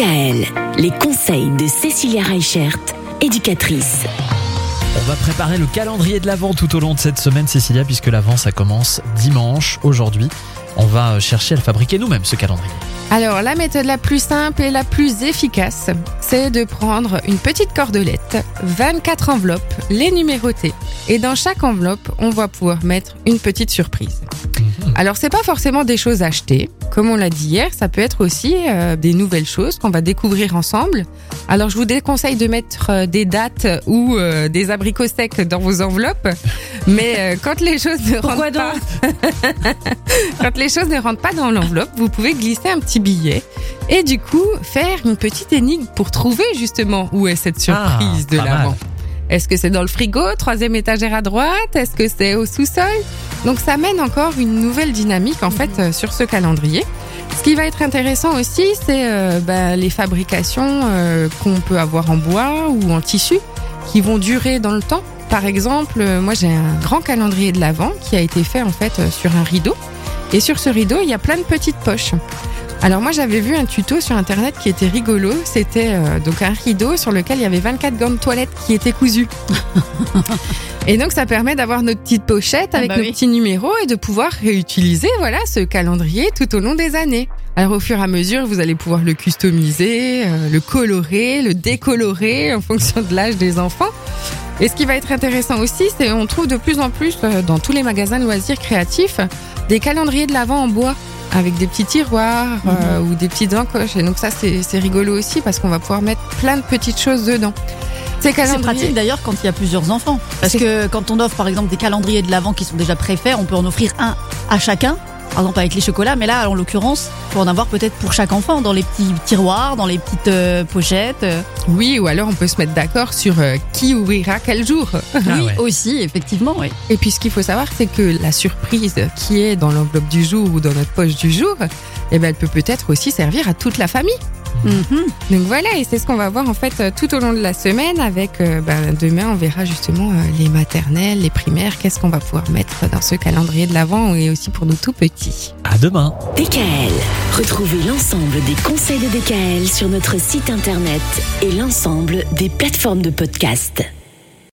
DKL, les conseils de Cécilia Reichert, éducatrice. On va préparer le calendrier de l'Avent tout au long de cette semaine, Cécilia, puisque l'Avent, ça commence dimanche, aujourd'hui. On va chercher à le fabriquer nous-mêmes, ce calendrier. Alors, la méthode la plus simple et la plus efficace, c'est de prendre une petite cordelette, 24 enveloppes, les numéroter. Et dans chaque enveloppe, on va pouvoir mettre une petite surprise. Alors, c'est pas forcément des choses achetées. Comme on l'a dit hier, ça peut être aussi euh, des nouvelles choses qu'on va découvrir ensemble. Alors, je vous déconseille de mettre euh, des dates ou euh, des abricots secs dans vos enveloppes. Mais quand les choses ne Pourquoi rentrent pas, quand les choses ne rentrent pas dans l'enveloppe, vous pouvez glisser un petit billet et du coup faire une petite énigme pour trouver justement où est cette surprise Ah, de pas l'avant. Est-ce que c'est dans le frigo, troisième étagère à droite? Est-ce que c'est au sous-sol? Donc ça mène encore une nouvelle dynamique en fait euh, sur ce calendrier. Ce qui va être intéressant aussi, c'est euh, bah, les fabrications euh, qu'on peut avoir en bois ou en tissu qui vont durer dans le temps. Par exemple, moi j'ai un grand calendrier de l'Avent qui a été fait en fait sur un rideau. Et sur ce rideau, il y a plein de petites poches. Alors moi j'avais vu un tuto sur internet qui était rigolo. C'était euh, donc un rideau sur lequel il y avait 24 gants de toilette qui étaient cousus. et donc ça permet d'avoir notre petite pochette avec bah nos oui. petits numéros et de pouvoir réutiliser voilà ce calendrier tout au long des années. Alors au fur et à mesure, vous allez pouvoir le customiser, euh, le colorer, le décolorer en fonction de l'âge des enfants. Et ce qui va être intéressant aussi, c'est on trouve de plus en plus euh, dans tous les magasins de loisirs créatifs des calendriers de l'avant en bois avec des petits tiroirs euh, ou des petites encoches. Et donc ça, c'est rigolo aussi parce qu'on va pouvoir mettre plein de petites choses dedans. Ces C'est pratique d'ailleurs quand il y a plusieurs enfants. Parce que quand on offre par exemple des calendriers de l'avant qui sont déjà préfaits, on peut en offrir un à chacun. Par exemple avec les chocolats, mais là en l'occurrence, faut en avoir peut-être pour chaque enfant dans les petits tiroirs, dans les petites euh, pochettes. euh. Oui, ou alors on peut se mettre d'accord sur euh, qui ouvrira quel jour. Ah oui, ouais. aussi effectivement. Oui. Et puis ce qu'il faut savoir, c'est que la surprise qui est dans l'enveloppe du jour ou dans notre poche du jour, eh ben, elle peut peut-être aussi servir à toute la famille. Mhm. Donc voilà, et c'est ce qu'on va voir en fait euh, tout au long de la semaine avec euh, ben, demain on verra justement euh, les maternelles, les primaires, qu'est-ce qu'on va pouvoir mettre dans ce calendrier de l'avant et aussi pour nos tout petits. À demain. DKL. Retrouvez l'ensemble des conseils de DKL sur notre site internet et l'ensemble des plateformes de podcast.